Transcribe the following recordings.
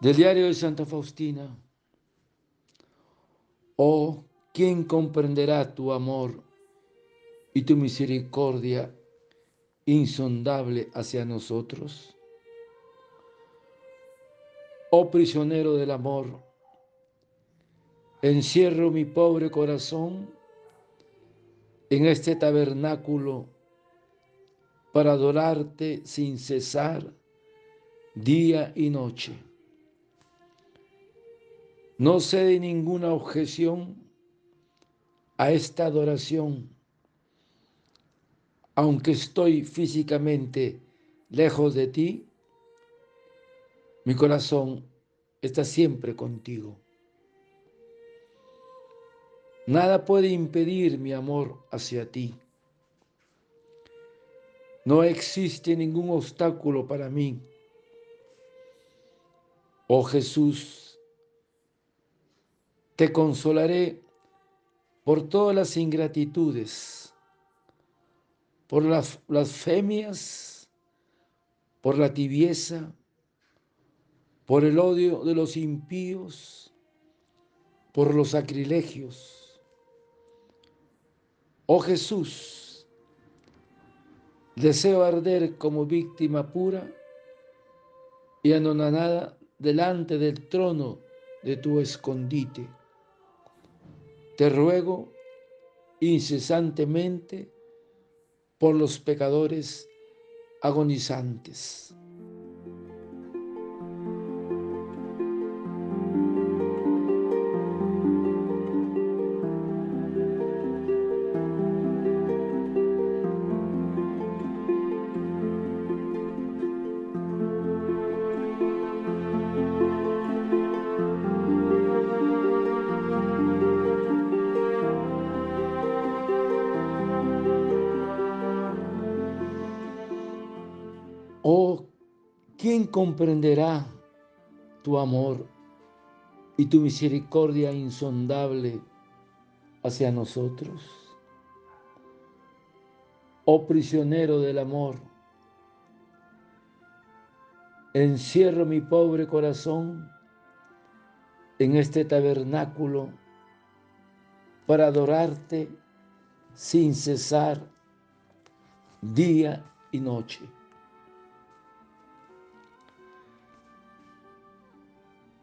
Del diario de Santa Faustina. Oh, ¿quién comprenderá tu amor y tu misericordia insondable hacia nosotros? Oh prisionero del amor, encierro mi pobre corazón en este tabernáculo para adorarte sin cesar día y noche. No cede ninguna objeción a esta adoración, aunque estoy físicamente lejos de ti, mi corazón está siempre contigo. Nada puede impedir mi amor hacia ti. No existe ningún obstáculo para mí. Oh Jesús, te consolaré por todas las ingratitudes, por las blasfemias, por la tibieza, por el odio de los impíos, por los sacrilegios. Oh Jesús, deseo arder como víctima pura y anonadada delante del trono de tu escondite te ruego incesantemente por los pecadores agonizantes. Oh, ¿quién comprenderá tu amor y tu misericordia insondable hacia nosotros? Oh prisionero del amor, encierro mi pobre corazón en este tabernáculo para adorarte sin cesar día y noche.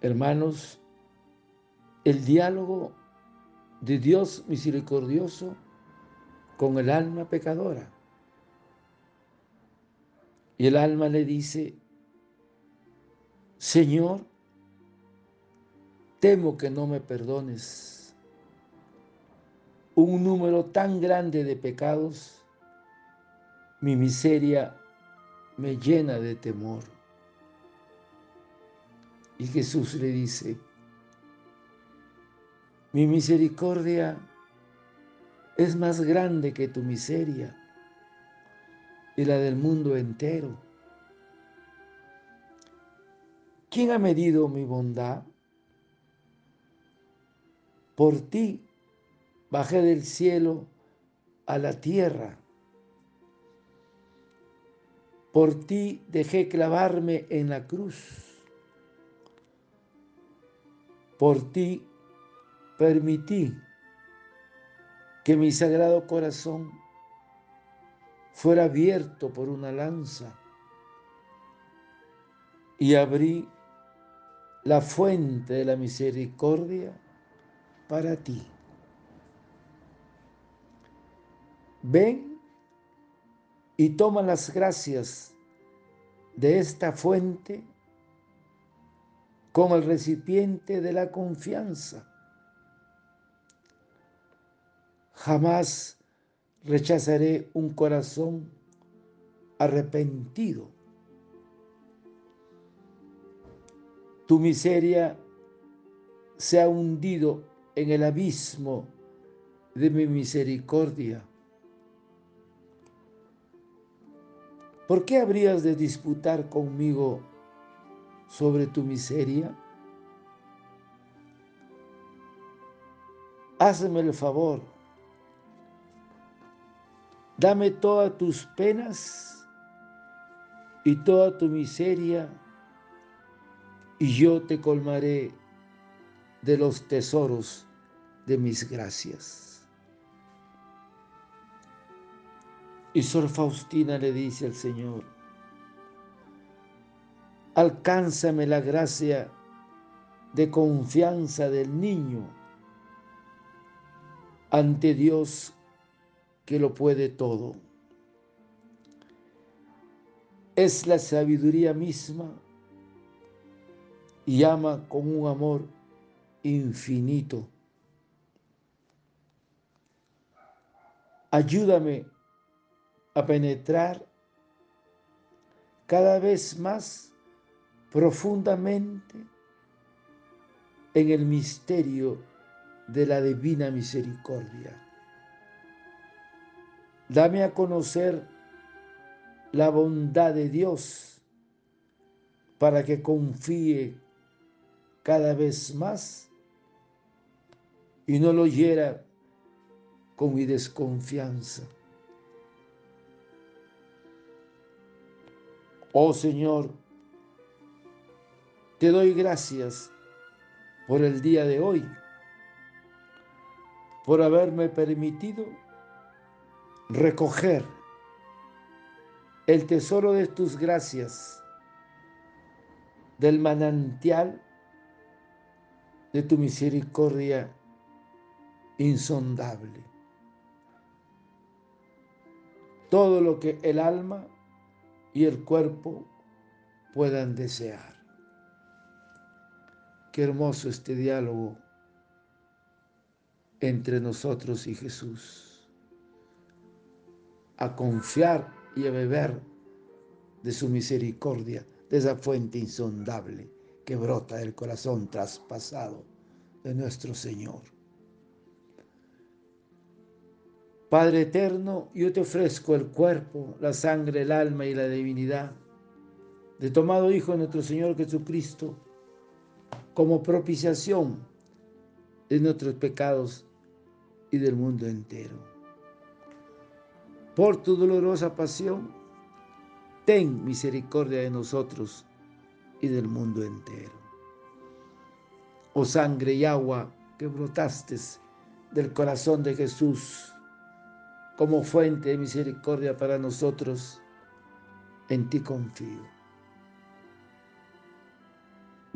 Hermanos, el diálogo de Dios misericordioso con el alma pecadora. Y el alma le dice, Señor, temo que no me perdones un número tan grande de pecados, mi miseria me llena de temor. Y Jesús le dice, mi misericordia es más grande que tu miseria y la del mundo entero. ¿Quién ha medido mi bondad? Por ti bajé del cielo a la tierra. Por ti dejé clavarme en la cruz por ti permití que mi sagrado corazón fuera abierto por una lanza y abrí la fuente de la misericordia para ti. Ven y toma las gracias de esta fuente como el recipiente de la confianza. Jamás rechazaré un corazón arrepentido. Tu miseria se ha hundido en el abismo de mi misericordia. ¿Por qué habrías de disputar conmigo sobre tu miseria? Hazme el favor, dame todas tus penas y toda tu miseria y yo te colmaré de los tesoros de mis gracias. Y Sor Faustina le dice al Señor, alcánzame la gracia de confianza del niño ante Dios que lo puede todo. Es la sabiduría misma y ama con un amor infinito. Ayúdame a penetrar cada vez más profundamente en el misterio de la divina misericordia. Dame a conocer la bondad de Dios para que confíe cada vez más y no lo hiera con mi desconfianza. Oh Señor, te doy gracias por el día de hoy, por haberme permitido recoger el tesoro de tus gracias, del manantial de tu misericordia insondable. Todo lo que el alma y el cuerpo puedan desear. Qué hermoso este diálogo entre nosotros y Jesús. A confiar y a beber de su misericordia, de esa fuente insondable que brota del corazón traspasado de nuestro Señor. Padre eterno, yo te ofrezco el cuerpo, la sangre, el alma y la divinidad de tomado Hijo de nuestro Señor Jesucristo como propiciación de nuestros pecados y del mundo entero. Por tu dolorosa pasión, ten misericordia de nosotros y del mundo entero. Oh sangre y agua que brotaste del corazón de Jesús como fuente de misericordia para nosotros, en ti confío.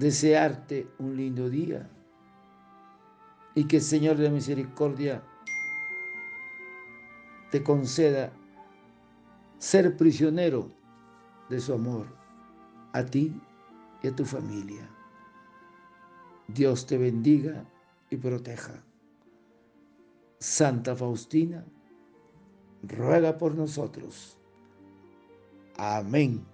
Desearte un lindo día y que el Señor de misericordia te conceda ser prisionero de su amor a ti y a tu familia. Dios te bendiga y proteja. Santa Faustina, ruega por nosotros. Amén.